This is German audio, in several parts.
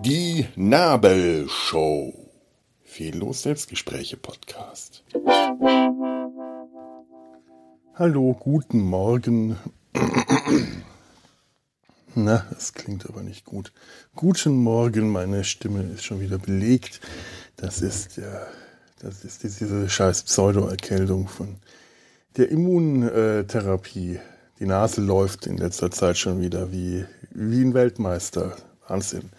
Die Nabelshow. Fehllos Selbstgespräche Podcast. Hallo, guten Morgen. Na, das klingt aber nicht gut. Guten Morgen, meine Stimme ist schon wieder belegt. Das ist ja, das ist diese scheiß Pseudo-Erkältung von der Immuntherapie. Die Nase läuft in letzter Zeit schon wieder wie, wie ein Weltmeister. Wahnsinn.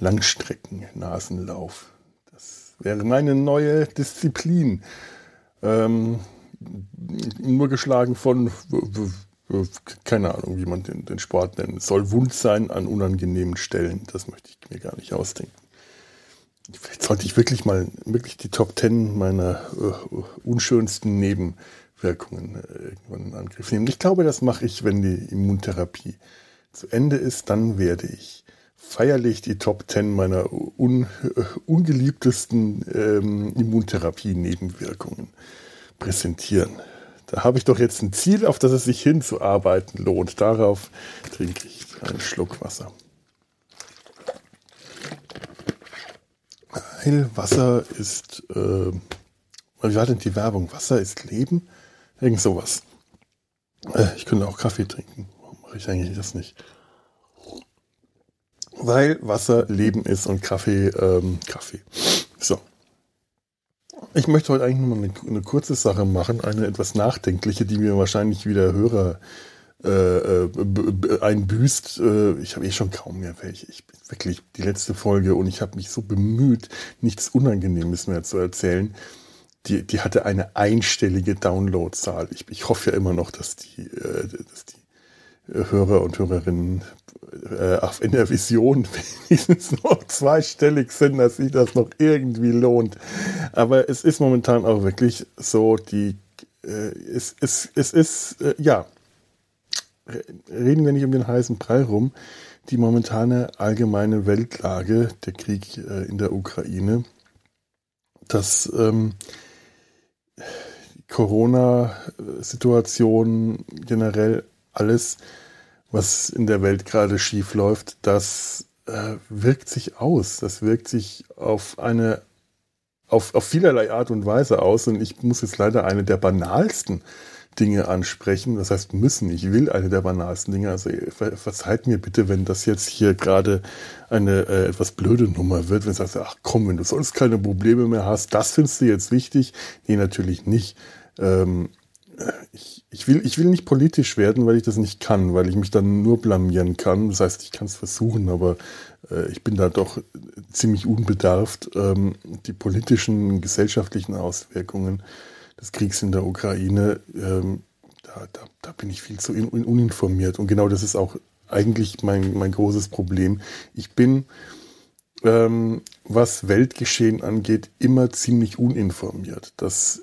Langstrecken-Nasenlauf. Das wäre meine neue Disziplin. Ähm, nur geschlagen von, keine Ahnung, wie man den, den Sport nennt. Es soll Wund sein an unangenehmen Stellen. Das möchte ich mir gar nicht ausdenken. Vielleicht sollte ich wirklich mal wirklich die Top Ten meiner uh, unschönsten Nebenwirkungen äh, irgendwann in Angriff nehmen. Ich glaube, das mache ich, wenn die Immuntherapie zu Ende ist. Dann werde ich feierlich die Top Ten meiner un, uh, ungeliebtesten ähm, Immuntherapie-Nebenwirkungen präsentieren. Da habe ich doch jetzt ein Ziel, auf das es sich hinzuarbeiten lohnt. Darauf trinke ich einen Schluck Wasser. Weil Wasser ist, äh, wie war denn die Werbung? Wasser ist Leben? Irgend sowas. Äh, ich könnte auch Kaffee trinken. Warum mache ich eigentlich das nicht? Weil Wasser Leben ist und Kaffee ähm, Kaffee. So. Ich möchte heute eigentlich nur mal eine, eine, kurze Sache machen, eine etwas nachdenkliche, die mir wahrscheinlich wieder Hörer äh, äh einbüßt. Äh, ich habe eh schon kaum mehr welche. Ich bin wirklich die letzte Folge und ich habe mich so bemüht, nichts Unangenehmes mehr zu erzählen. Die, die hatte eine einstellige Downloadzahl. Ich, ich hoffe ja immer noch, dass die, äh, dass die Hörer und Hörerinnen äh, in der Vision wenigstens noch zweistellig sind, dass sich das noch irgendwie lohnt. Aber es ist momentan auch wirklich so, die äh, es, es, es ist, äh, ja, reden wir nicht um den heißen Brei rum, die momentane allgemeine Weltlage, der Krieg äh, in der Ukraine, dass ähm, Corona-Situation generell alles, was in der Welt gerade schief läuft, das äh, wirkt sich aus. Das wirkt sich auf eine auf, auf vielerlei Art und Weise aus. Und ich muss jetzt leider eine der banalsten Dinge ansprechen. Das heißt müssen. Ich will eine der banalsten Dinge. Also ver verzeiht mir bitte, wenn das jetzt hier gerade eine äh, etwas blöde Nummer wird. Wenn du sagst, ach komm, wenn du sonst keine Probleme mehr hast, das findest du jetzt wichtig. Nee, natürlich nicht. Ähm, ich, ich, will, ich will nicht politisch werden, weil ich das nicht kann, weil ich mich dann nur blamieren kann. Das heißt, ich kann es versuchen, aber äh, ich bin da doch ziemlich unbedarft. Ähm, die politischen, gesellschaftlichen Auswirkungen des Kriegs in der Ukraine, ähm, da, da, da bin ich viel zu in, uninformiert. Und genau das ist auch eigentlich mein, mein großes Problem. Ich bin, ähm, was Weltgeschehen angeht, immer ziemlich uninformiert. Das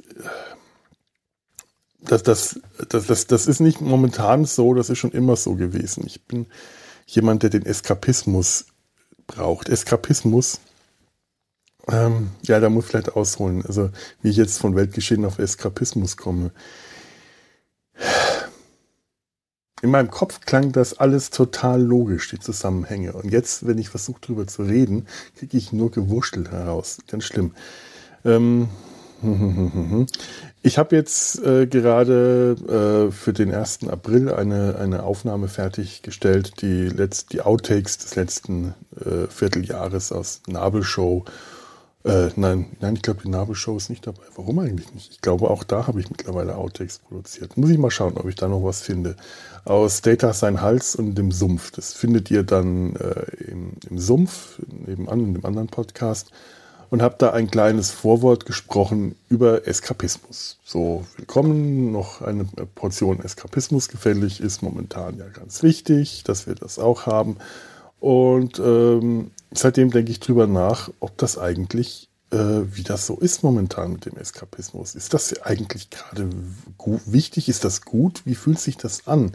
das, das, das, das, das ist nicht momentan so, das ist schon immer so gewesen. Ich bin jemand, der den Eskapismus braucht. Eskapismus, ähm, ja, da muss ich vielleicht ausholen. Also, wie ich jetzt von Weltgeschehen auf Eskapismus komme. In meinem Kopf klang das alles total logisch, die Zusammenhänge. Und jetzt, wenn ich versuche, darüber zu reden, kriege ich nur gewurschtelt heraus. Ganz schlimm. Ähm, Ich habe jetzt äh, gerade äh, für den 1. April eine, eine Aufnahme fertiggestellt, die, letzt, die Outtakes des letzten äh, Vierteljahres aus Nabelshow. Äh, nein, nein, ich glaube, die Nabelshow ist nicht dabei. Warum eigentlich nicht? Ich glaube, auch da habe ich mittlerweile Outtakes produziert. Muss ich mal schauen, ob ich da noch was finde. Aus Data sein Hals und dem Sumpf. Das findet ihr dann äh, im, im Sumpf, nebenan, in dem anderen Podcast und habe da ein kleines Vorwort gesprochen über Eskapismus. So, willkommen, noch eine Portion Eskapismus gefällig, ist momentan ja ganz wichtig, dass wir das auch haben. Und ähm, seitdem denke ich drüber nach, ob das eigentlich, äh, wie das so ist momentan mit dem Eskapismus. Ist das eigentlich gerade wichtig? Ist das gut? Wie fühlt sich das an?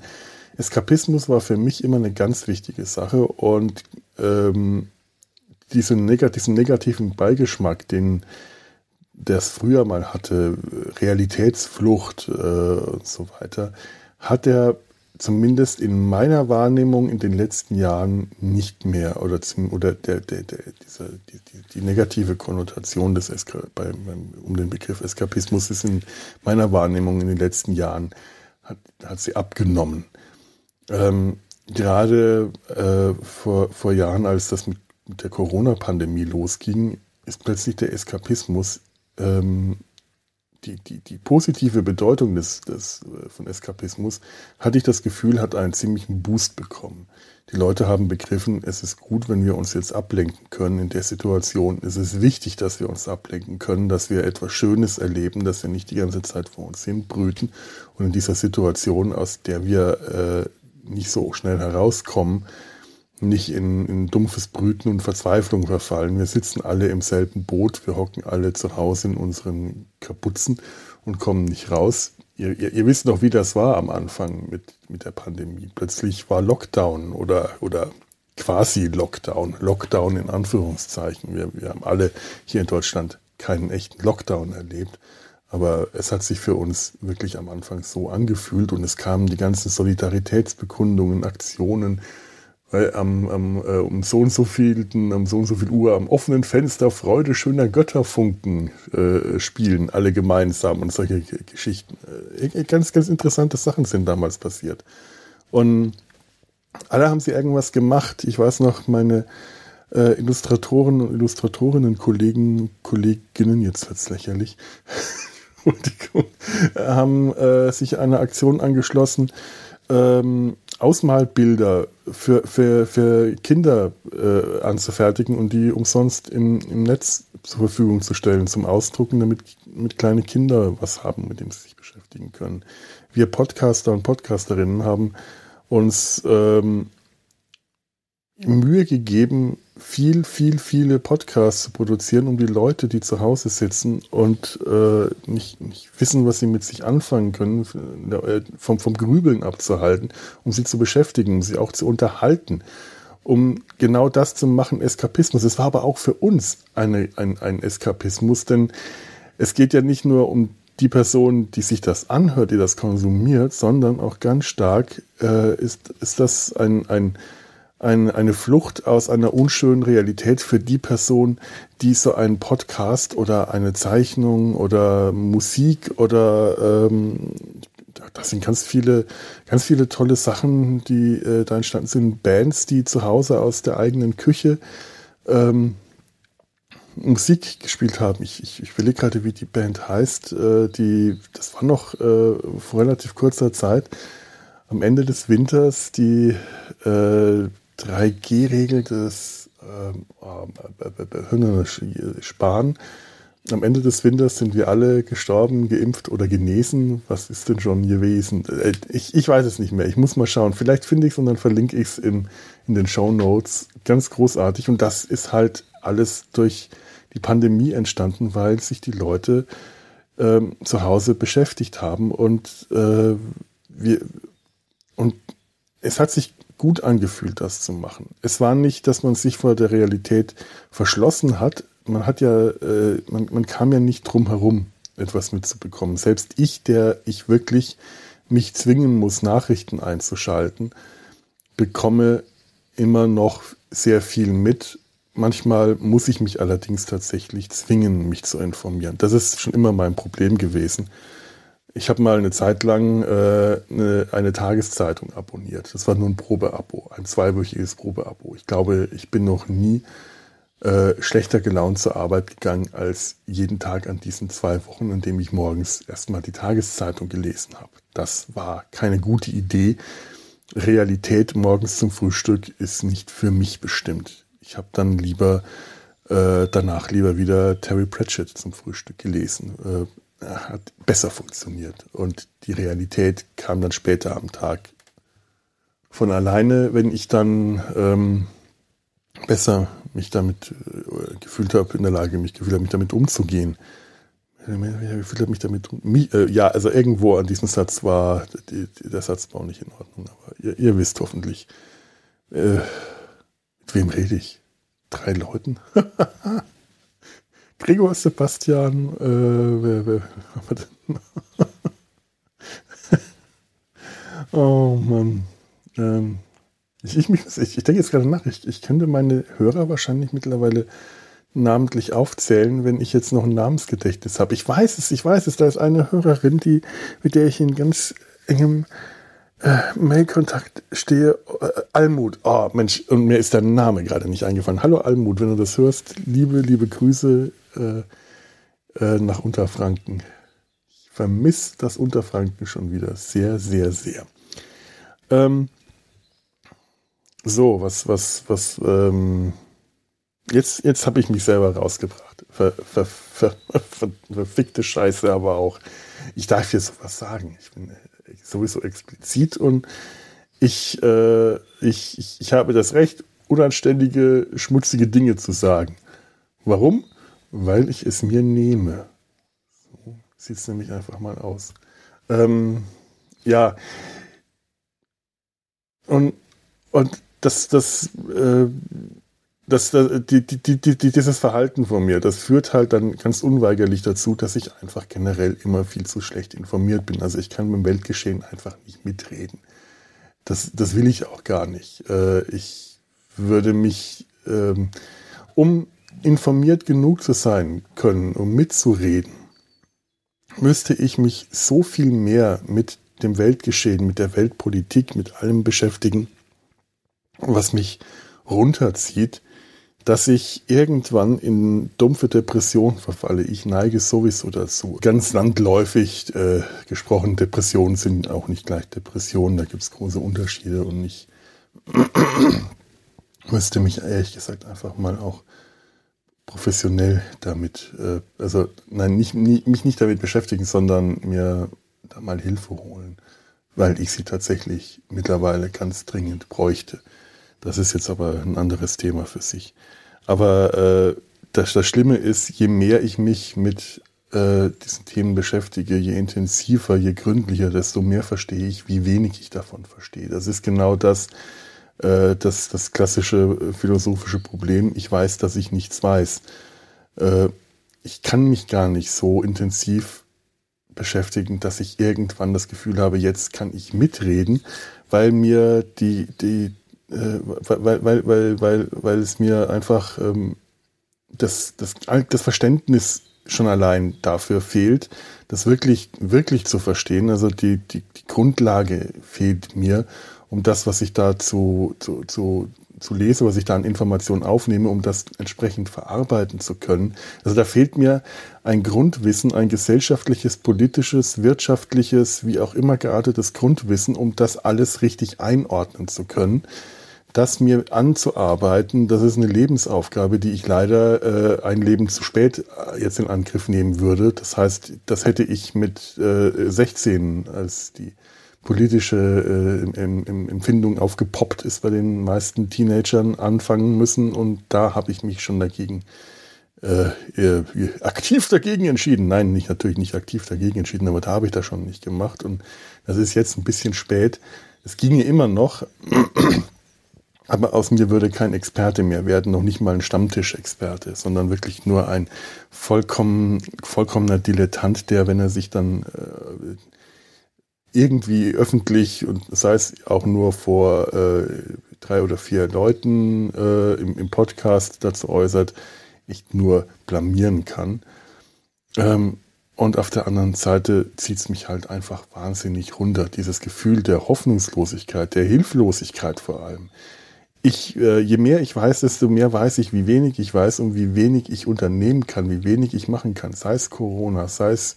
Eskapismus war für mich immer eine ganz wichtige Sache und ähm, diese negat diesen negativen Beigeschmack, den der es früher mal hatte, Realitätsflucht äh, und so weiter, hat er zumindest in meiner Wahrnehmung in den letzten Jahren nicht mehr oder, zum, oder der, der, der, dieser, die, die, die negative Konnotation des Eska bei, um den Begriff Eskapismus ist in meiner Wahrnehmung in den letzten Jahren hat, hat sie abgenommen. Ähm, gerade äh, vor, vor Jahren, als das mit, mit der Corona-Pandemie losging, ist plötzlich der Eskapismus ähm, die, die, die positive Bedeutung des, des, äh, von Eskapismus, hatte ich das Gefühl, hat einen ziemlichen Boost bekommen. Die Leute haben begriffen, es ist gut, wenn wir uns jetzt ablenken können in der Situation. Es ist wichtig, dass wir uns ablenken können, dass wir etwas Schönes erleben, dass wir nicht die ganze Zeit vor uns hin brüten und in dieser Situation, aus der wir äh, nicht so schnell herauskommen, nicht in, in dumpfes Brüten und Verzweiflung verfallen. Wir sitzen alle im selben Boot, wir hocken alle zu Hause in unseren Kapuzen und kommen nicht raus. Ihr, ihr, ihr, wisst noch, wie das war am Anfang mit, mit der Pandemie. Plötzlich war Lockdown oder, oder quasi Lockdown, Lockdown in Anführungszeichen. Wir, wir haben alle hier in Deutschland keinen echten Lockdown erlebt. Aber es hat sich für uns wirklich am Anfang so angefühlt und es kamen die ganzen Solidaritätsbekundungen, Aktionen, weil am, am äh, um so und so viel, um so und so viel Uhr am offenen Fenster Freude schöner Götterfunken äh, spielen, alle gemeinsam und solche Geschichten. Äh, ganz, ganz interessante Sachen sind damals passiert. Und alle haben sie irgendwas gemacht. Ich weiß noch, meine äh, Illustratoren und Illustratorinnen, Kollegen, Kolleginnen, jetzt wird's lächerlich, haben äh, sich einer Aktion angeschlossen, ähm, Ausmalbilder für, für, für Kinder äh, anzufertigen und die umsonst im, im Netz zur Verfügung zu stellen, zum Ausdrucken, damit mit kleine Kinder was haben, mit dem sie sich beschäftigen können. Wir Podcaster und Podcasterinnen haben uns ähm, Mühe gegeben, viel, viel, viele Podcasts zu produzieren, um die Leute, die zu Hause sitzen und äh, nicht, nicht wissen, was sie mit sich anfangen können, äh, vom, vom Grübeln abzuhalten, um sie zu beschäftigen, um sie auch zu unterhalten, um genau das zu machen, Eskapismus. Es war aber auch für uns eine, ein, ein Eskapismus, denn es geht ja nicht nur um die Person, die sich das anhört, die das konsumiert, sondern auch ganz stark äh, ist, ist das ein, ein ein, eine Flucht aus einer unschönen Realität für die Person, die so einen Podcast oder eine Zeichnung oder Musik oder ähm, das sind ganz viele, ganz viele tolle Sachen, die äh, da entstanden sind. Bands, die zu Hause aus der eigenen Küche ähm, Musik gespielt haben. Ich, ich, ich überlege gerade, wie die Band heißt. Äh, die, das war noch äh, vor relativ kurzer Zeit. Am Ende des Winters die äh, 3G-Regel des ähm, äh, Sparen. Am Ende des Winters sind wir alle gestorben, geimpft oder genesen. Was ist denn schon gewesen? Äh, ich, ich weiß es nicht mehr. Ich muss mal schauen. Vielleicht finde ich es und dann verlinke ich es in, in den Show Notes. Ganz großartig. Und das ist halt alles durch die Pandemie entstanden, weil sich die Leute ähm, zu Hause beschäftigt haben und äh, wir und es hat sich gut angefühlt, das zu machen. Es war nicht, dass man sich vor der Realität verschlossen hat. Man hat ja, äh, man, man kam ja nicht drum herum, etwas mitzubekommen. Selbst ich, der ich wirklich mich zwingen muss, Nachrichten einzuschalten, bekomme immer noch sehr viel mit. Manchmal muss ich mich allerdings tatsächlich zwingen, mich zu informieren. Das ist schon immer mein Problem gewesen. Ich habe mal eine Zeit lang äh, eine, eine, Tageszeitung abonniert. Das war nur ein Probeabo, ein zweiwöchiges Probeabo. Ich glaube, ich bin noch nie äh, schlechter gelaunt zur Arbeit gegangen als jeden Tag an diesen zwei Wochen, in dem ich morgens erstmal die Tageszeitung gelesen habe. Das war keine gute Idee. Realität morgens zum Frühstück ist nicht für mich bestimmt. Ich habe dann lieber äh, danach lieber wieder Terry Pratchett zum Frühstück gelesen. Hat besser funktioniert. Und die Realität kam dann später am Tag von alleine, wenn ich dann ähm, besser mich damit äh, gefühlt habe, in der Lage, mich gefühlt habe, mich damit umzugehen. Habe mich damit, äh, ja, also irgendwo an diesem Satz war die, der Satzbau nicht in Ordnung, aber ihr, ihr wisst hoffentlich, äh, mit wem rede ich? Drei Leuten? Gregor Sebastian, äh, wer, wer haben wir denn? Oh Mann. Ähm, ich, ich, ich, ich, denke jetzt gerade nach, ich, ich könnte meine Hörer wahrscheinlich mittlerweile namentlich aufzählen, wenn ich jetzt noch ein Namensgedächtnis habe. Ich weiß es, ich weiß es, da ist eine Hörerin, die, mit der ich in ganz engem äh, Mailkontakt stehe. Äh, Almut, oh Mensch, und mir ist der Name gerade nicht eingefallen. Hallo Almut, wenn du das hörst, liebe, liebe Grüße äh, äh, nach Unterfranken. Ich vermisse das Unterfranken schon wieder sehr, sehr, sehr. Ähm, so, was, was, was, ähm, jetzt, jetzt habe ich mich selber rausgebracht. Ver, ver, ver, verfickte Scheiße, aber auch, ich darf hier sowas sagen. Ich bin sowieso explizit und ich, äh, ich, ich, ich habe das Recht, unanständige, schmutzige Dinge zu sagen. Warum? Weil ich es mir nehme. So sieht es nämlich einfach mal aus. Ähm, ja. Und, und das, das, äh, das, das die, die, die, dieses Verhalten von mir, das führt halt dann ganz unweigerlich dazu, dass ich einfach generell immer viel zu schlecht informiert bin. Also ich kann mit dem Weltgeschehen einfach nicht mitreden. Das, das will ich auch gar nicht. Äh, ich würde mich, ähm, um informiert genug zu sein können, um mitzureden, müsste ich mich so viel mehr mit dem Weltgeschehen, mit der Weltpolitik, mit allem beschäftigen, was mich runterzieht, dass ich irgendwann in dumpfe Depression verfalle. Ich neige sowieso dazu. Ganz landläufig äh, gesprochen, Depressionen sind auch nicht gleich Depressionen, da gibt es große Unterschiede und ich müsste mich ehrlich gesagt einfach mal auch professionell damit, äh, also nein, nicht, nie, mich nicht damit beschäftigen, sondern mir da mal Hilfe holen, weil ich sie tatsächlich mittlerweile ganz dringend bräuchte. Das ist jetzt aber ein anderes Thema für sich. Aber äh, das, das Schlimme ist, je mehr ich mich mit äh, diesen Themen beschäftige, je intensiver, je gründlicher, desto mehr verstehe ich, wie wenig ich davon verstehe. Das ist genau das, äh, das, das klassische äh, philosophische Problem. Ich weiß, dass ich nichts weiß. Äh, ich kann mich gar nicht so intensiv beschäftigen, dass ich irgendwann das Gefühl habe, jetzt kann ich mitreden, weil mir die, die, äh, weil, weil, weil, weil, weil es mir einfach ähm, das, das, das Verständnis schon allein dafür fehlt, das wirklich, wirklich zu verstehen. Also die, die, die Grundlage fehlt mir, um das, was ich da zu, zu, zu, zu lese, was ich da an Informationen aufnehme, um das entsprechend verarbeiten zu können. Also da fehlt mir ein Grundwissen, ein gesellschaftliches, politisches, wirtschaftliches, wie auch immer geartetes Grundwissen, um das alles richtig einordnen zu können das mir anzuarbeiten, das ist eine Lebensaufgabe, die ich leider äh, ein Leben zu spät äh, jetzt in Angriff nehmen würde. Das heißt, das hätte ich mit äh, 16, als die politische äh, im, im Empfindung aufgepoppt ist bei den meisten Teenagern, anfangen müssen. Und da habe ich mich schon dagegen äh, aktiv dagegen entschieden. Nein, nicht natürlich nicht aktiv dagegen entschieden, aber da habe ich das schon nicht gemacht. Und das ist jetzt ein bisschen spät. Es ginge immer noch. Aber aus mir würde kein Experte mehr werden, noch nicht mal ein Stammtischexperte, sondern wirklich nur ein vollkommen, vollkommener Dilettant, der, wenn er sich dann äh, irgendwie öffentlich und sei es auch nur vor äh, drei oder vier Leuten äh, im, im, Podcast dazu äußert, ich nur blamieren kann. Ähm, und auf der anderen Seite zieht es mich halt einfach wahnsinnig runter. Dieses Gefühl der Hoffnungslosigkeit, der Hilflosigkeit vor allem ich, äh, je mehr ich weiß, desto mehr weiß ich, wie wenig ich weiß und wie wenig ich unternehmen kann, wie wenig ich machen kann. Sei es Corona, sei es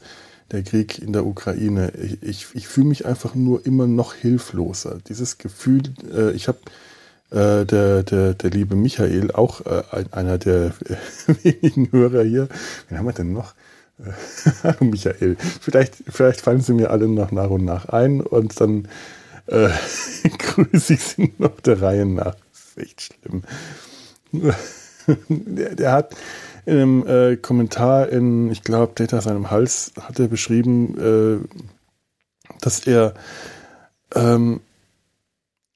der Krieg in der Ukraine. Ich, ich, ich fühle mich einfach nur immer noch hilfloser. Dieses Gefühl, äh, ich habe äh, der, der, der liebe Michael, auch äh, einer der wenigen Hörer hier. Wen haben wir denn noch? Äh, hallo Michael. Vielleicht, vielleicht fallen sie mir alle noch nach und nach ein und dann äh, grüße ich sie noch der Reihe nach ist echt schlimm. der, der, hat in einem äh, Kommentar in, ich glaube, Data seinem Hals, hat er beschrieben, äh, dass er ähm,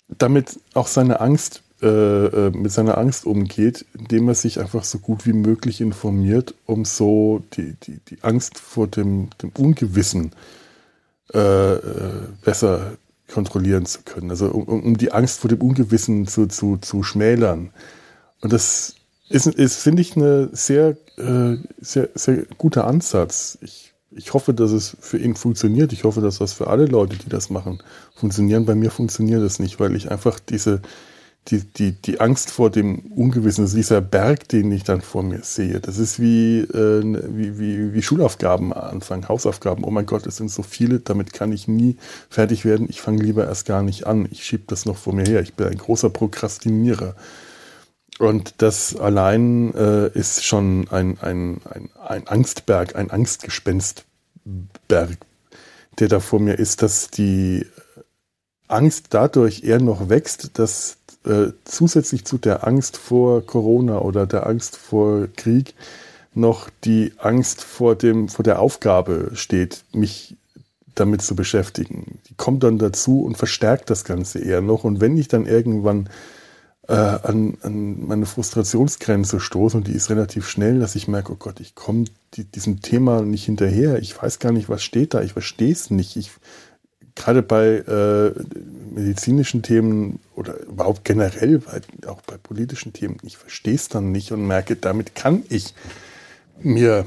damit auch seine Angst, äh, äh, mit seiner Angst umgeht, indem er sich einfach so gut wie möglich informiert, um so die, die, die Angst vor dem, dem Ungewissen äh, äh, besser kontrollieren zu können. Also um, um die Angst vor dem Ungewissen zu, zu, zu schmälern. Und das ist, ist finde ich, eine sehr, äh, sehr, sehr guter Ansatz. Ich, ich hoffe, dass es für ihn funktioniert. Ich hoffe, dass das für alle Leute, die das machen, funktionieren. Bei mir funktioniert das nicht, weil ich einfach diese, die, die, die Angst vor dem Ungewissen, also dieser Berg, den ich dann vor mir sehe, das ist wie, äh, wie, wie, wie Schulaufgaben anfangen, Hausaufgaben. Oh mein Gott, es sind so viele, damit kann ich nie fertig werden. Ich fange lieber erst gar nicht an. Ich schiebe das noch vor mir her. Ich bin ein großer Prokrastinierer. Und das allein äh, ist schon ein, ein, ein, ein Angstberg, ein Angstgespenstberg, der da vor mir ist, dass die Angst dadurch eher noch wächst, dass äh, zusätzlich zu der Angst vor Corona oder der Angst vor Krieg noch die Angst vor, dem, vor der Aufgabe steht, mich damit zu beschäftigen. Die kommt dann dazu und verstärkt das Ganze eher noch. Und wenn ich dann irgendwann äh, an, an meine Frustrationsgrenze stoße, und die ist relativ schnell, dass ich merke, oh Gott, ich komme die, diesem Thema nicht hinterher. Ich weiß gar nicht, was steht da. Ich verstehe es nicht. Ich gerade bei äh, medizinischen Themen oder überhaupt generell, bei, auch bei politischen Themen, ich verstehe es dann nicht und merke, damit kann ich mir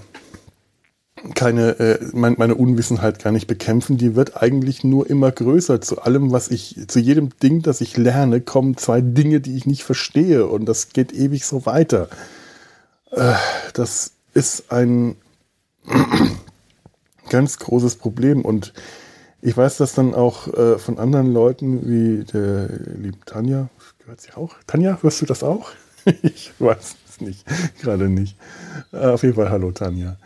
keine, äh, mein, meine Unwissenheit gar nicht bekämpfen. Die wird eigentlich nur immer größer. Zu allem, was ich, zu jedem Ding, das ich lerne, kommen zwei Dinge, die ich nicht verstehe und das geht ewig so weiter. Äh, das ist ein ganz großes Problem und ich weiß das dann auch äh, von anderen Leuten, wie der lieben Tanja. Gehört sie auch? Tanja, hörst du das auch? ich weiß es nicht, gerade nicht. Äh, auf jeden Fall, hallo Tanja.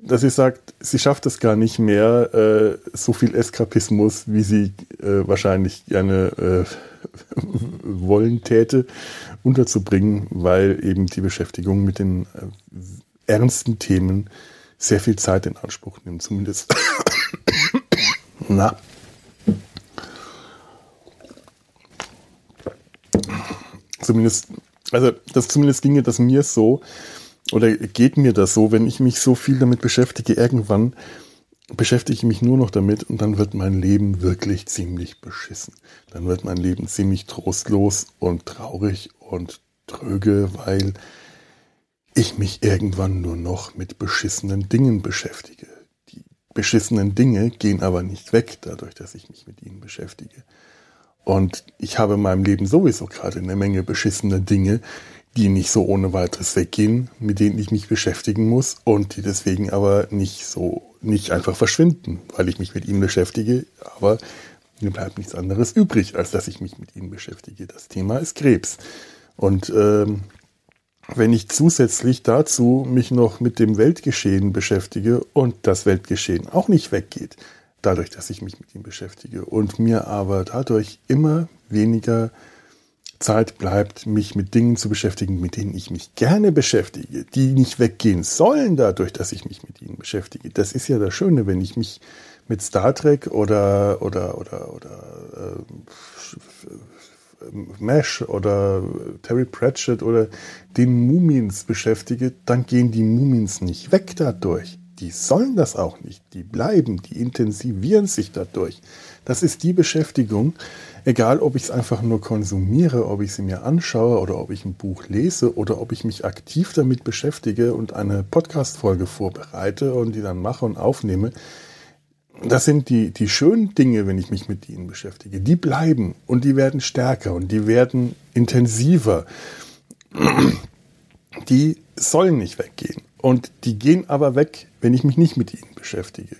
Dass sie sagt, sie schafft es gar nicht mehr, äh, so viel Eskapismus, wie sie äh, wahrscheinlich gerne äh, wollen täte, unterzubringen, weil eben die Beschäftigung mit den äh, ernsten Themen sehr viel Zeit in Anspruch nimmt, zumindest na. Zumindest, also das zumindest ginge das mir so, oder geht mir das so, wenn ich mich so viel damit beschäftige, irgendwann beschäftige ich mich nur noch damit und dann wird mein Leben wirklich ziemlich beschissen. Dann wird mein Leben ziemlich trostlos und traurig und tröge, weil ich mich irgendwann nur noch mit beschissenen Dingen beschäftige beschissenen Dinge gehen aber nicht weg, dadurch, dass ich mich mit ihnen beschäftige. Und ich habe in meinem Leben sowieso gerade eine Menge beschissene Dinge, die nicht so ohne weiteres weggehen, mit denen ich mich beschäftigen muss und die deswegen aber nicht so, nicht einfach verschwinden, weil ich mich mit ihnen beschäftige, aber mir bleibt nichts anderes übrig, als dass ich mich mit ihnen beschäftige. Das Thema ist Krebs. Und ähm, wenn ich zusätzlich dazu mich noch mit dem Weltgeschehen beschäftige und das Weltgeschehen auch nicht weggeht, dadurch, dass ich mich mit ihm beschäftige und mir aber dadurch immer weniger Zeit bleibt, mich mit Dingen zu beschäftigen, mit denen ich mich gerne beschäftige, die nicht weggehen sollen dadurch, dass ich mich mit ihnen beschäftige. Das ist ja das Schöne, wenn ich mich mit Star Trek oder oder oder oder äh, Mesh oder Terry Pratchett oder den Mumins beschäftige, dann gehen die Mumins nicht weg dadurch. Die sollen das auch nicht. Die bleiben, die intensivieren sich dadurch. Das ist die Beschäftigung, egal ob ich es einfach nur konsumiere, ob ich sie mir anschaue oder ob ich ein Buch lese oder ob ich mich aktiv damit beschäftige und eine Podcast-Folge vorbereite und die dann mache und aufnehme das sind die, die schönen Dinge, wenn ich mich mit ihnen beschäftige. Die bleiben und die werden stärker und die werden intensiver. Die sollen nicht weggehen. Und die gehen aber weg, wenn ich mich nicht mit ihnen beschäftige.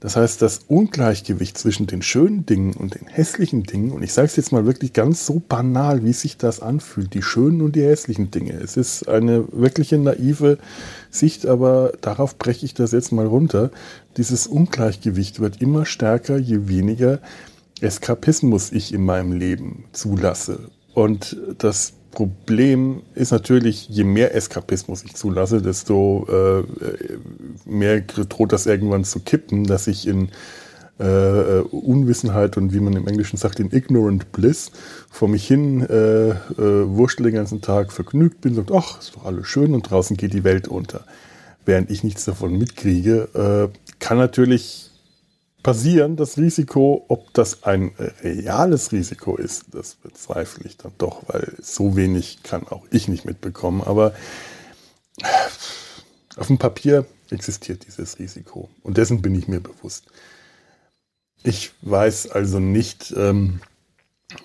Das heißt, das Ungleichgewicht zwischen den schönen Dingen und den hässlichen Dingen, und ich sage es jetzt mal wirklich ganz so banal, wie sich das anfühlt, die schönen und die hässlichen Dinge. Es ist eine wirkliche naive Sicht, aber darauf breche ich das jetzt mal runter. Dieses Ungleichgewicht wird immer stärker, je weniger Eskapismus ich in meinem Leben zulasse. Und das Problem ist natürlich, je mehr Eskapismus ich zulasse, desto äh, mehr droht das irgendwann zu kippen, dass ich in äh, Unwissenheit und wie man im Englischen sagt, in ignorant bliss vor mich hin äh, äh, wurschtel den ganzen Tag vergnügt bin, sagt, ach, ist doch alles schön und draußen geht die Welt unter. Während ich nichts davon mitkriege, äh, kann natürlich passieren. Das Risiko, ob das ein reales Risiko ist, das bezweifle ich dann doch, weil so wenig kann auch ich nicht mitbekommen. Aber auf dem Papier existiert dieses Risiko und dessen bin ich mir bewusst. Ich weiß also nicht, ähm,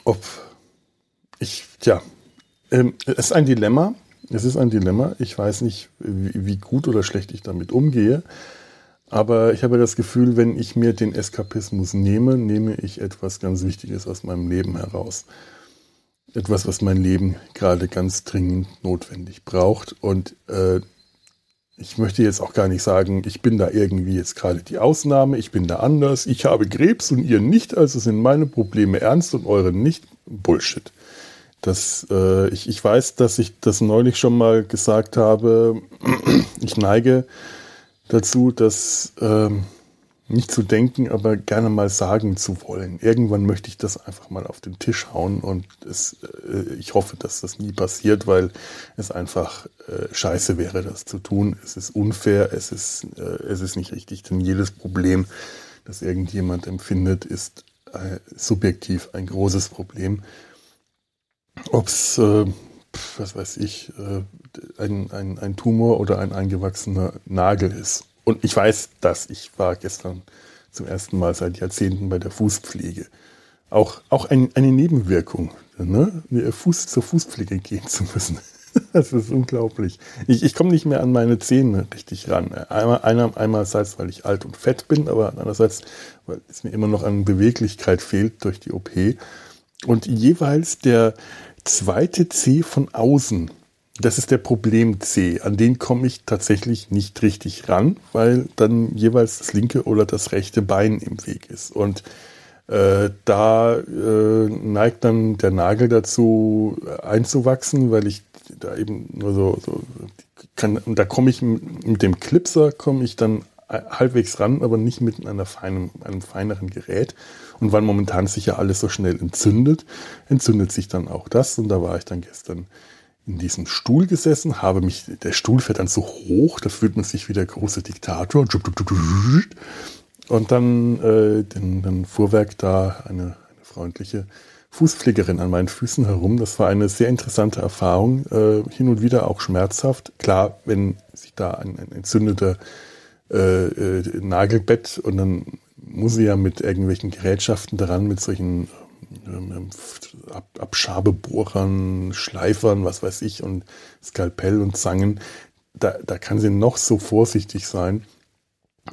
ob ich, tja, ähm, es ist ein Dilemma. Es ist ein Dilemma. Ich weiß nicht, wie, wie gut oder schlecht ich damit umgehe. Aber ich habe das Gefühl, wenn ich mir den Eskapismus nehme, nehme ich etwas ganz Wichtiges aus meinem Leben heraus. Etwas, was mein Leben gerade ganz dringend notwendig braucht. Und äh, ich möchte jetzt auch gar nicht sagen, ich bin da irgendwie jetzt gerade die Ausnahme, ich bin da anders, ich habe Krebs und ihr nicht, also sind meine Probleme ernst und eure nicht. Bullshit. Das, äh, ich, ich weiß, dass ich das neulich schon mal gesagt habe. Ich neige dazu, das ähm, nicht zu denken, aber gerne mal sagen zu wollen. Irgendwann möchte ich das einfach mal auf den Tisch hauen und es, äh, ich hoffe, dass das nie passiert, weil es einfach äh, scheiße wäre, das zu tun. Es ist unfair, es ist, äh, es ist nicht richtig, denn jedes Problem, das irgendjemand empfindet, ist äh, subjektiv ein großes Problem. Ob es äh, was weiß ich, äh, ein, ein, ein Tumor oder ein eingewachsener Nagel ist. Und ich weiß das. Ich war gestern zum ersten Mal seit Jahrzehnten bei der Fußpflege. Auch, auch ein, eine Nebenwirkung, ne? Fuß, zur Fußpflege gehen zu müssen. Das ist unglaublich. Ich, ich komme nicht mehr an meine Zähne richtig ran. Einmal, einer, einerseits, weil ich alt und fett bin, aber andererseits, weil es mir immer noch an Beweglichkeit fehlt durch die OP. Und jeweils der, zweite C von außen, das ist der Problem C. An den komme ich tatsächlich nicht richtig ran, weil dann jeweils das linke oder das rechte Bein im Weg ist. Und äh, da äh, neigt dann der Nagel dazu einzuwachsen, weil ich da eben nur so, so kann, und da komme ich mit dem Clipser komme ich dann halbwegs ran, aber nicht mit einer feinen, einem feineren Gerät. Und weil momentan sich ja alles so schnell entzündet, entzündet sich dann auch das. Und da war ich dann gestern in diesem Stuhl gesessen, habe mich, der Stuhl fährt dann so hoch, da fühlt man sich wie der große Diktator. Und dann, äh, dann, dann Fuhrwerk da eine, eine freundliche Fußpflegerin an meinen Füßen herum. Das war eine sehr interessante Erfahrung, äh, hin und wieder auch schmerzhaft. Klar, wenn sich da ein, ein entzündeter äh, äh, Nagelbett und dann muss sie ja mit irgendwelchen Gerätschaften daran, mit solchen ähm, Ab Abschabebohrern, Schleifern, was weiß ich, und Skalpell und Zangen. Da, da kann sie noch so vorsichtig sein.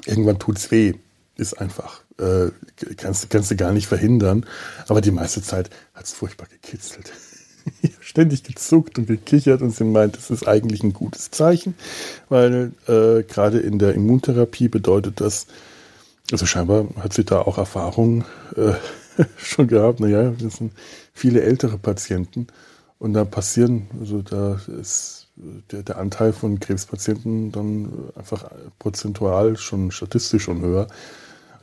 Irgendwann tut's weh. Ist einfach. Äh, kannst, kannst du gar nicht verhindern. Aber die meiste Zeit hat's furchtbar gekitzelt. ständig gezuckt und gekichert und sie meint, das ist eigentlich ein gutes Zeichen, weil äh, gerade in der Immuntherapie bedeutet das, also scheinbar hat sie da auch Erfahrung äh, schon gehabt. Naja, das sind viele ältere Patienten und da passieren, also da ist der, der Anteil von Krebspatienten dann einfach prozentual schon statistisch schon höher.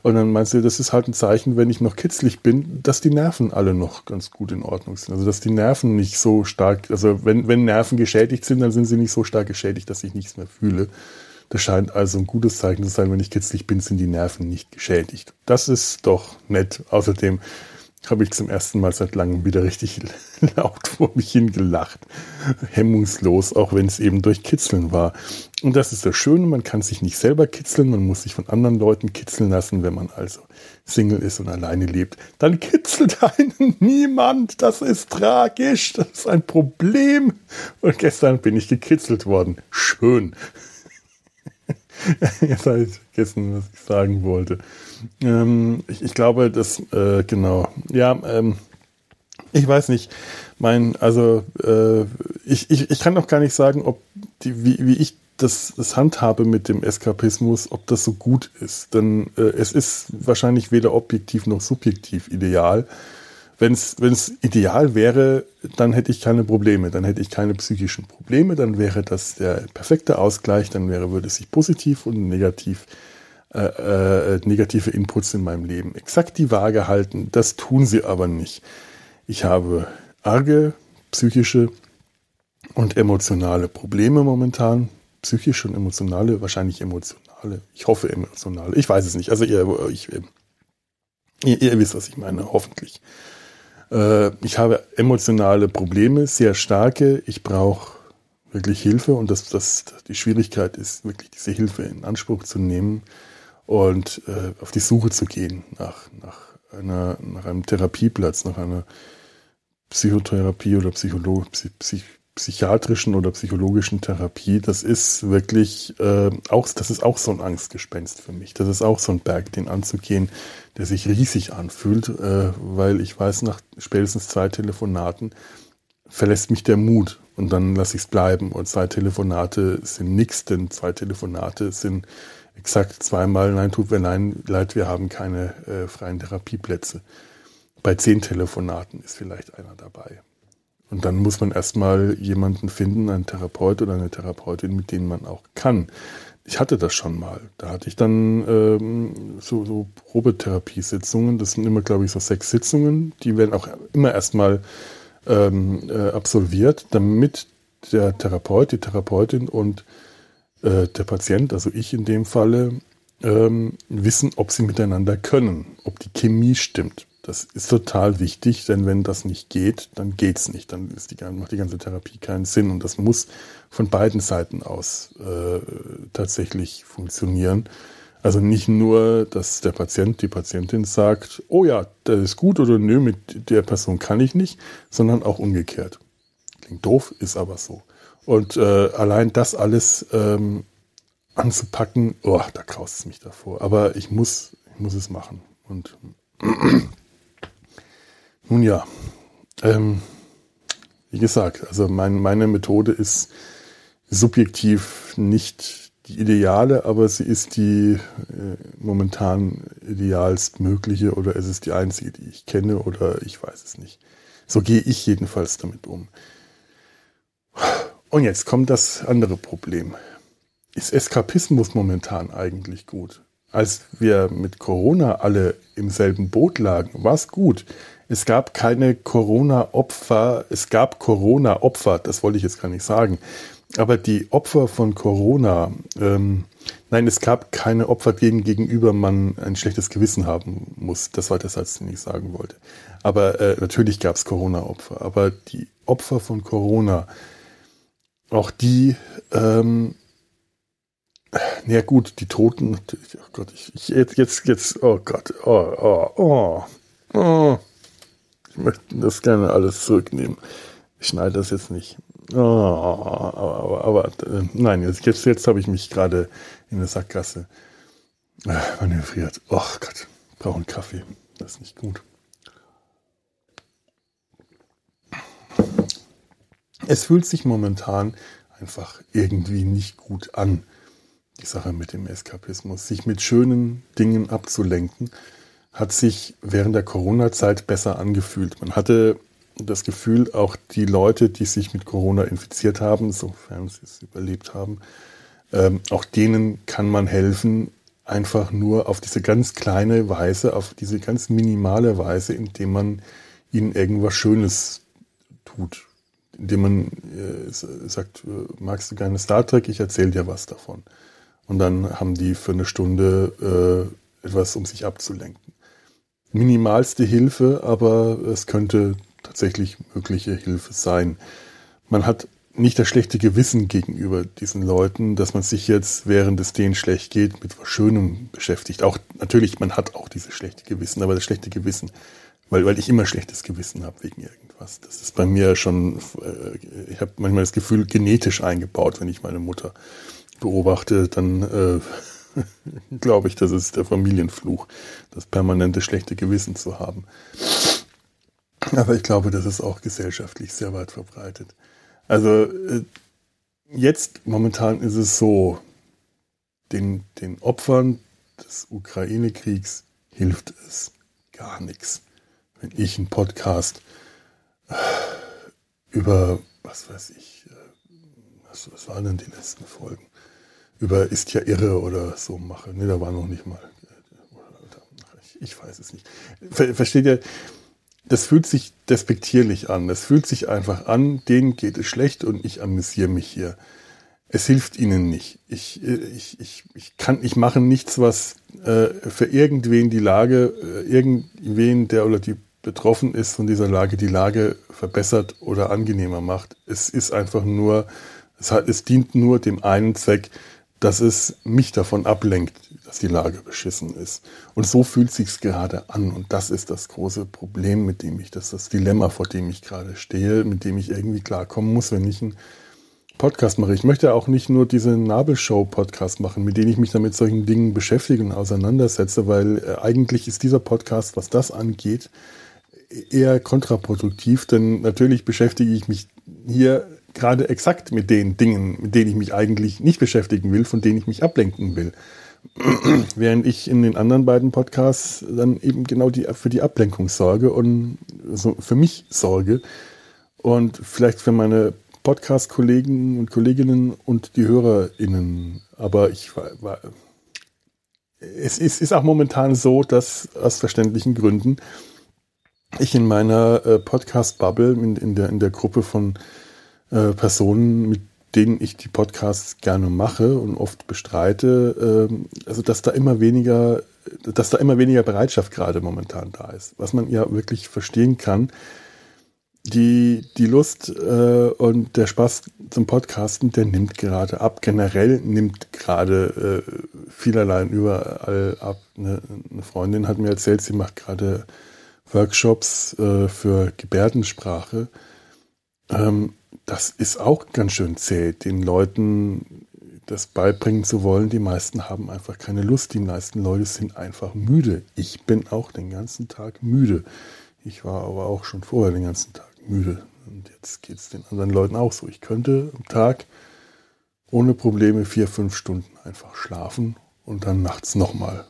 Und dann meinst du, das ist halt ein Zeichen, wenn ich noch kitzlig bin, dass die Nerven alle noch ganz gut in Ordnung sind. Also dass die Nerven nicht so stark, also wenn, wenn Nerven geschädigt sind, dann sind sie nicht so stark geschädigt, dass ich nichts mehr fühle. Das scheint also ein gutes Zeichen zu sein, wenn ich kitzlig bin, sind die Nerven nicht geschädigt. Das ist doch nett. Außerdem habe ich zum ersten Mal seit langem wieder richtig laut vor mich hingelacht. Hemmungslos, auch wenn es eben durch Kitzeln war. Und das ist das Schöne, man kann sich nicht selber kitzeln, man muss sich von anderen Leuten kitzeln lassen, wenn man also Single ist und alleine lebt. Dann kitzelt einen niemand, das ist tragisch, das ist ein Problem. Und gestern bin ich gekitzelt worden. Schön. Jetzt habe ich vergessen, was ich sagen wollte. Ähm, ich, ich, glaube, dass, äh, genau, ja, ähm, ich weiß nicht, mein, also äh, ich, ich, ich kann auch gar nicht sagen, ob die, wie, wie ich das, das handhabe mit dem Eskapismus, ob das so gut ist. Denn äh, es ist wahrscheinlich weder objektiv noch subjektiv ideal. Wenn es ideal wäre, dann hätte ich keine Probleme, dann hätte ich keine psychischen Probleme, dann wäre das der perfekte Ausgleich, dann wäre, würde sich positiv und negativ äh, äh, negative Inputs in meinem Leben exakt die Waage halten. Das tun sie aber nicht. Ich habe arge psychische und emotionale Probleme momentan. Psychische und emotionale, wahrscheinlich emotionale. Ich hoffe emotionale. Ich weiß es nicht. Also ich, Ihr, ihr wisst, was ich meine, hoffentlich. Äh, ich habe emotionale Probleme, sehr starke. Ich brauche wirklich Hilfe und das, das, die Schwierigkeit ist wirklich diese Hilfe in Anspruch zu nehmen und äh, auf die Suche zu gehen nach, nach, einer, nach einem Therapieplatz, nach einer Psychotherapie oder Psycholo Psych psychiatrischen oder psychologischen Therapie, das ist wirklich äh, auch, das ist auch so ein Angstgespenst für mich. Das ist auch so ein Berg, den anzugehen, der sich riesig anfühlt, äh, weil ich weiß, nach spätestens zwei Telefonaten verlässt mich der Mut und dann lasse ich es bleiben. Und zwei Telefonate sind nichts, denn zwei Telefonate sind exakt zweimal, nein, tut mir leid, wir haben keine äh, freien Therapieplätze. Bei zehn Telefonaten ist vielleicht einer dabei. Und dann muss man erstmal jemanden finden, einen Therapeut oder eine Therapeutin, mit denen man auch kann. Ich hatte das schon mal. Da hatte ich dann ähm, so, so Probetherapiesitzungen. Das sind immer, glaube ich, so sechs Sitzungen. Die werden auch immer erstmal ähm, äh, absolviert, damit der Therapeut, die Therapeutin und äh, der Patient, also ich in dem Falle, ähm, wissen, ob sie miteinander können, ob die Chemie stimmt. Das ist total wichtig, denn wenn das nicht geht, dann geht's nicht. Dann die, macht die ganze Therapie keinen Sinn. Und das muss von beiden Seiten aus äh, tatsächlich funktionieren. Also nicht nur, dass der Patient, die Patientin sagt, oh ja, das ist gut oder nö, mit der Person kann ich nicht, sondern auch umgekehrt. Klingt doof, ist aber so. Und äh, allein das alles ähm, anzupacken, oh, da kraust es mich davor. Aber ich muss, ich muss es machen. Und nun ja, ähm, wie gesagt, also mein, meine Methode ist subjektiv nicht die ideale, aber sie ist die äh, momentan idealst mögliche oder es ist die einzige, die ich kenne oder ich weiß es nicht. So gehe ich jedenfalls damit um. Und jetzt kommt das andere Problem. Ist Eskapismus momentan eigentlich gut? Als wir mit Corona alle im selben Boot lagen, war es gut. Es gab keine Corona-Opfer, es gab Corona-Opfer, das wollte ich jetzt gar nicht sagen. Aber die Opfer von Corona, ähm, nein, es gab keine Opfer, denen gegenüber man ein schlechtes Gewissen haben muss. Das war der Satz, den ich sagen wollte. Aber äh, natürlich gab es Corona-Opfer. Aber die Opfer von Corona, auch die, ähm, ja gut, die Toten, oh Gott, ich, ich jetzt, jetzt, jetzt, oh Gott, oh, oh, oh, oh. Ich möchte das gerne alles zurücknehmen. Ich schneide das jetzt nicht. Oh, aber, aber, aber äh, nein, jetzt, jetzt, jetzt habe ich mich gerade in der Sackgasse äh, manövriert. Oh Gott, brauchen Kaffee. Das ist nicht gut. Es fühlt sich momentan einfach irgendwie nicht gut an, die Sache mit dem Eskapismus. Sich mit schönen Dingen abzulenken hat sich während der Corona-Zeit besser angefühlt. Man hatte das Gefühl, auch die Leute, die sich mit Corona infiziert haben, sofern sie es überlebt haben, ähm, auch denen kann man helfen, einfach nur auf diese ganz kleine Weise, auf diese ganz minimale Weise, indem man ihnen irgendwas Schönes tut. Indem man äh, sagt, äh, magst du gerne Star Trek, ich erzähle dir was davon. Und dann haben die für eine Stunde äh, etwas, um sich abzulenken minimalste Hilfe, aber es könnte tatsächlich mögliche Hilfe sein. Man hat nicht das schlechte Gewissen gegenüber diesen Leuten, dass man sich jetzt, während es denen schlecht geht, mit was Schönem beschäftigt. Auch natürlich, man hat auch dieses schlechte Gewissen, aber das schlechte Gewissen, weil, weil ich immer schlechtes Gewissen habe wegen irgendwas. Das ist bei mir schon, äh, ich habe manchmal das Gefühl, genetisch eingebaut, wenn ich meine Mutter beobachte, dann äh, glaube ich, das ist der Familienfluch, das permanente schlechte Gewissen zu haben. Aber ich glaube, das ist auch gesellschaftlich sehr weit verbreitet. Also äh, jetzt momentan ist es so, den, den Opfern des Ukraine-Kriegs hilft es gar nichts, wenn ich einen Podcast über, was weiß ich, äh, was, was waren denn die letzten Folgen? über ist ja irre oder so mache. Ne, da war noch nicht mal. Ich weiß es nicht. Versteht ihr? Das fühlt sich despektierlich an. Das fühlt sich einfach an, denen geht es schlecht und ich amüsiere mich hier. es hilft ihnen nicht. Ich, ich, ich, ich kann, ich mache nichts, was äh, für irgendwen die Lage, äh, irgendwen, der oder die betroffen ist von dieser Lage, die Lage verbessert oder angenehmer macht. Es ist einfach nur, es, hat, es dient nur dem einen Zweck, dass es mich davon ablenkt, dass die Lage beschissen ist. Und so fühlt sich's gerade an. Und das ist das große Problem, mit dem ich, das ist das Dilemma, vor dem ich gerade stehe, mit dem ich irgendwie klarkommen muss, wenn ich ein Podcast mache. Ich möchte auch nicht nur diese Nabelshow-Podcast machen, mit denen ich mich damit solchen Dingen beschäftige und auseinandersetze, weil äh, eigentlich ist dieser Podcast, was das angeht, eher kontraproduktiv, denn natürlich beschäftige ich mich hier gerade exakt mit den Dingen, mit denen ich mich eigentlich nicht beschäftigen will, von denen ich mich ablenken will. Während ich in den anderen beiden Podcasts dann eben genau die, für die Ablenkung sorge und so für mich sorge und vielleicht für meine Podcast-Kollegen und Kolleginnen und die HörerInnen. Aber ich war, es ist, ist, auch momentan so, dass aus verständlichen Gründen ich in meiner äh, Podcast-Bubble, in, in, der, in der Gruppe von äh, Personen, mit denen ich die Podcasts gerne mache und oft bestreite, äh, also dass da immer weniger, dass da immer weniger Bereitschaft gerade momentan da ist. Was man ja wirklich verstehen kann, die, die Lust äh, und der Spaß zum Podcasten, der nimmt gerade ab. Generell nimmt gerade äh, vielerlei überall ab. Eine, eine, Freundin hat mir erzählt, sie macht gerade Workshops äh, für Gebärdensprache. Ähm, das ist auch ganz schön zäh, den Leuten das beibringen zu wollen. Die meisten haben einfach keine Lust. Die meisten Leute sind einfach müde. Ich bin auch den ganzen Tag müde. Ich war aber auch schon vorher den ganzen Tag müde. Und jetzt geht es den anderen Leuten auch so. Ich könnte am Tag ohne Probleme vier, fünf Stunden einfach schlafen und dann nachts nochmal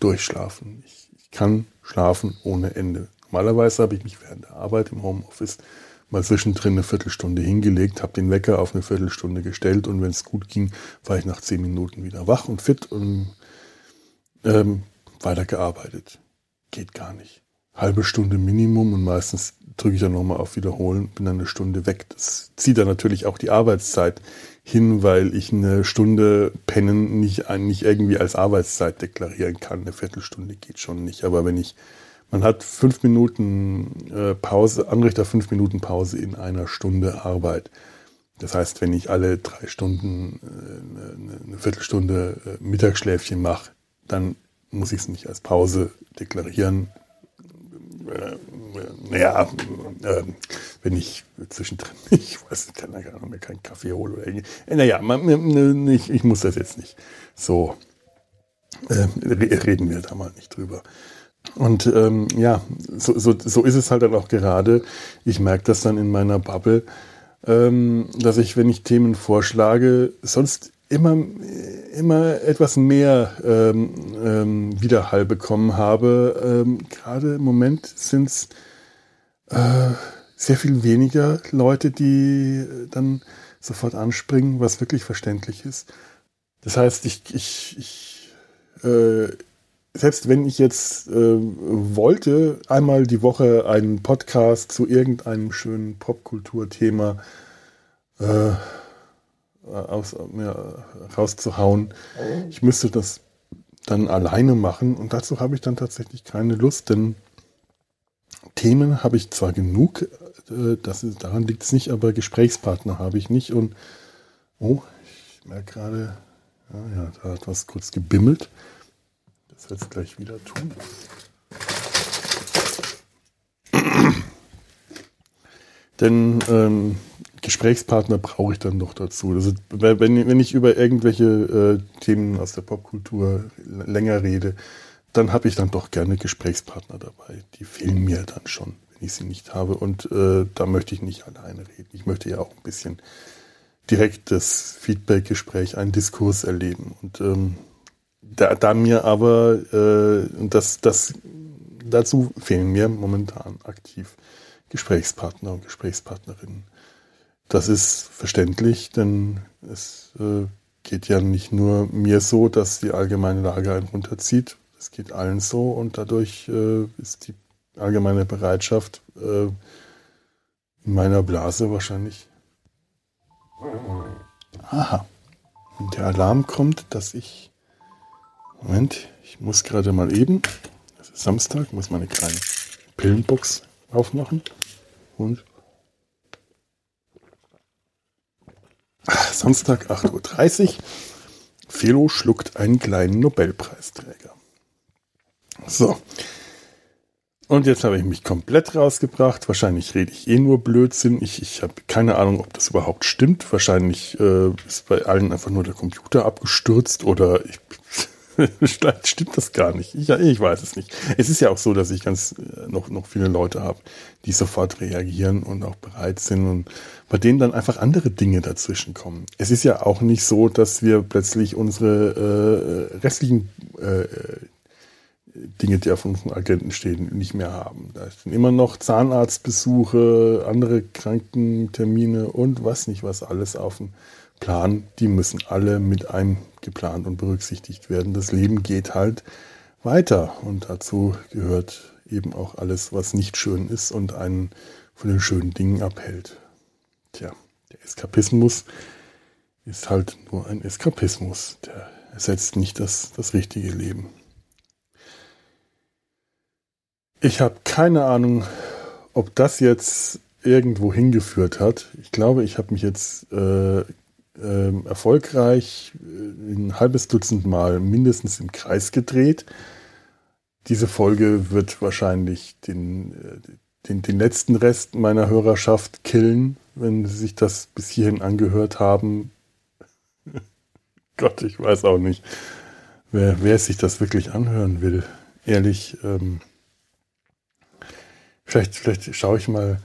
durchschlafen. Ich, ich kann schlafen ohne Ende. Normalerweise habe ich mich während der Arbeit im Homeoffice mal zwischendrin eine Viertelstunde hingelegt, habe den Wecker auf eine Viertelstunde gestellt und wenn es gut ging, war ich nach zehn Minuten wieder wach und fit und ähm, weitergearbeitet. Geht gar nicht. Halbe Stunde Minimum und meistens drücke ich dann nochmal auf Wiederholen, bin dann eine Stunde weg. Das zieht dann natürlich auch die Arbeitszeit hin, weil ich eine Stunde pennen nicht, nicht irgendwie als Arbeitszeit deklarieren kann. Eine Viertelstunde geht schon nicht. Aber wenn ich, man hat fünf Minuten äh, Pause, Anrichter fünf Minuten Pause in einer Stunde Arbeit. Das heißt, wenn ich alle drei Stunden äh, eine, Viertelstunde äh, Mittagsschläfchen mache, dann muss ich es nicht als Pause deklarieren. Naja, äh, wenn ich zwischendrin, ich weiß, kann ja gar mehr keinen Kaffee holen oder irgendwie. Äh, naja, man, ich, ich muss das jetzt nicht so, äh, reden wir da mal nicht drüber. Und ähm, ja, so, so, so ist es halt dann auch gerade. Ich merke das dann in meiner Bubble, ähm, dass ich, wenn ich Themen vorschlage, sonst immer, immer etwas mehr ähm, ähm, Widerhall bekommen habe. Ähm, Gerade im Moment sind es äh, sehr viel weniger Leute, die dann sofort anspringen, was wirklich verständlich ist. Das heißt, ich, ich, ich äh, selbst wenn ich jetzt äh, wollte, einmal die Woche einen Podcast zu irgendeinem schönen Popkulturthema äh, aus, ja, rauszuhauen, ich müsste das dann alleine machen und dazu habe ich dann tatsächlich keine Lust, denn Themen habe ich zwar genug, äh, das ist, daran liegt es nicht, aber Gesprächspartner habe ich nicht. Und oh, ich merke gerade, ja, ja, da hat was kurz gebimmelt. Das wird es gleich wieder tun. Denn ähm, Gesprächspartner brauche ich dann noch dazu. Also, wenn, wenn ich über irgendwelche äh, Themen aus der Popkultur länger rede, dann habe ich dann doch gerne Gesprächspartner dabei. Die fehlen mir dann schon, wenn ich sie nicht habe. Und äh, da möchte ich nicht alleine reden. Ich möchte ja auch ein bisschen direktes Feedback-Gespräch, einen Diskurs erleben. Und ähm, da, da mir aber, äh, das, das, dazu fehlen mir momentan aktiv Gesprächspartner und Gesprächspartnerinnen. Das ist verständlich, denn es äh, geht ja nicht nur mir so, dass die allgemeine Lage einen runterzieht, es geht allen so und dadurch äh, ist die allgemeine Bereitschaft äh, in meiner Blase wahrscheinlich. Aha, der Alarm kommt, dass ich. Moment, ich muss gerade mal eben. Es ist Samstag, muss meine kleine Pillenbox aufmachen. Und. Samstag, 8.30 Uhr. Felo schluckt einen kleinen Nobelpreisträger. So. Und jetzt habe ich mich komplett rausgebracht. Wahrscheinlich rede ich eh nur Blödsinn. Ich, ich habe keine Ahnung, ob das überhaupt stimmt. Wahrscheinlich äh, ist bei allen einfach nur der Computer abgestürzt oder ich, vielleicht stimmt das gar nicht. Ich, ich weiß es nicht. Es ist ja auch so, dass ich ganz äh, noch, noch viele Leute habe, die sofort reagieren und auch bereit sind und bei denen dann einfach andere Dinge dazwischen kommen. Es ist ja auch nicht so, dass wir plötzlich unsere äh, restlichen äh, Dinge, die auf unseren Agenten stehen, nicht mehr haben. Da sind immer noch Zahnarztbesuche, andere Krankentermine und was nicht was alles auf dem Plan. Die müssen alle mit einem geplant und berücksichtigt werden. Das Leben geht halt weiter und dazu gehört eben auch alles, was nicht schön ist und einen von den schönen Dingen abhält. Tja, der Eskapismus ist halt nur ein Eskapismus. Der ersetzt nicht das, das richtige Leben. Ich habe keine Ahnung, ob das jetzt irgendwo hingeführt hat. Ich glaube, ich habe mich jetzt äh, äh, erfolgreich äh, ein halbes Dutzend Mal mindestens im Kreis gedreht. Diese Folge wird wahrscheinlich den, äh, den, den letzten Rest meiner Hörerschaft killen, wenn sie sich das bis hierhin angehört haben. Gott, ich weiß auch nicht, wer, wer sich das wirklich anhören will. Ehrlich, ähm, Vielleicht, vielleicht schaue ich mal,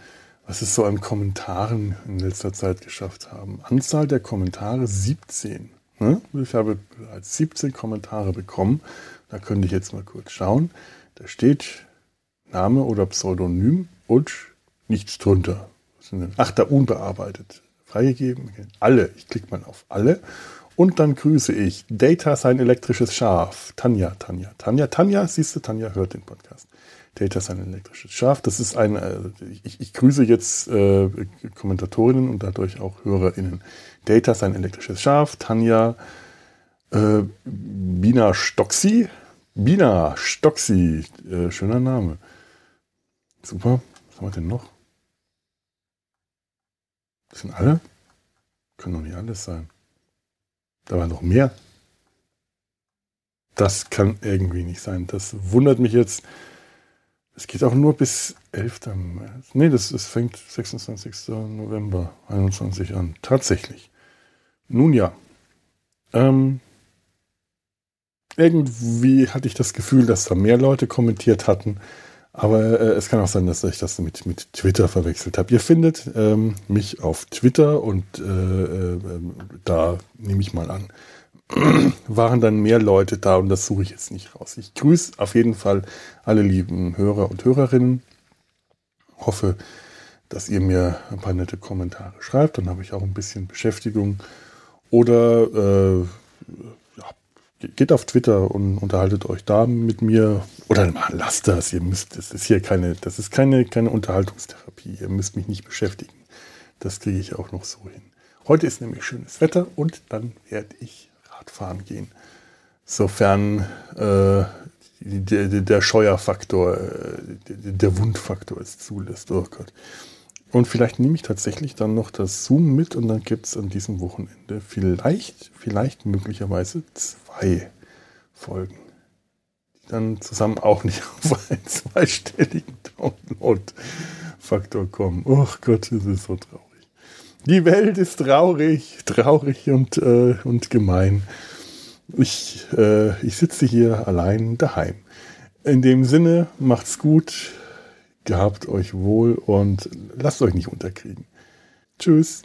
was es so an Kommentaren in letzter Zeit geschafft haben. Anzahl der Kommentare 17. Ne? Ich habe bereits 17 Kommentare bekommen. Da könnte ich jetzt mal kurz schauen. Da steht Name oder Pseudonym und nichts drunter. Ach, da unbearbeitet. Freigegeben. Alle. Ich klicke mal auf alle. Und dann grüße ich Data sein elektrisches Schaf. Tanja, Tanja, Tanja, Tanja, siehst du, Tanja hört den Podcast. Data ist ein elektrisches Schaf. Das ist ein, äh, ich, ich grüße jetzt äh, Kommentatorinnen und dadurch auch HörerInnen. Data ist ein elektrisches Schaf. Tanja, äh, Bina Stoxi. Bina Stoxi, äh, schöner Name. Super. Was haben wir denn noch? Das sind alle? Können doch nicht alles sein. Da war noch mehr. Das kann irgendwie nicht sein. Das wundert mich jetzt. Es geht auch nur bis 11. März. Nee, das, das fängt 26. November 21 an. Tatsächlich. Nun ja. Ähm, irgendwie hatte ich das Gefühl, dass da mehr Leute kommentiert hatten. Aber äh, es kann auch sein, dass ich das mit, mit Twitter verwechselt habe. Ihr findet ähm, mich auf Twitter und äh, äh, da nehme ich mal an, waren dann mehr Leute da und das suche ich jetzt nicht raus. Ich grüße auf jeden Fall alle lieben Hörer und Hörerinnen. Hoffe, dass ihr mir ein paar nette Kommentare schreibt. Dann habe ich auch ein bisschen Beschäftigung. Oder äh, ja, geht auf Twitter und unterhaltet euch da mit mir. Oder lasst das. Ihr müsst, das ist hier keine, das ist keine, keine Unterhaltungstherapie. Ihr müsst mich nicht beschäftigen. Das kriege ich auch noch so hin. Heute ist nämlich schönes Wetter und dann werde ich Radfahren gehen. Sofern äh, der, der Scheuerfaktor, äh, der Wundfaktor es zulässt. Oh Gott. Und vielleicht nehme ich tatsächlich dann noch das Zoom mit und dann gibt es an diesem Wochenende vielleicht, vielleicht möglicherweise zwei Folgen, die dann zusammen auch nicht auf einen zweistelligen Download-Faktor kommen. Oh Gott, das ist so traurig. Die Welt ist traurig, traurig und, äh, und gemein. Ich, äh, ich sitze hier allein daheim. In dem Sinne, macht's gut, gehabt euch wohl und lasst euch nicht unterkriegen. Tschüss.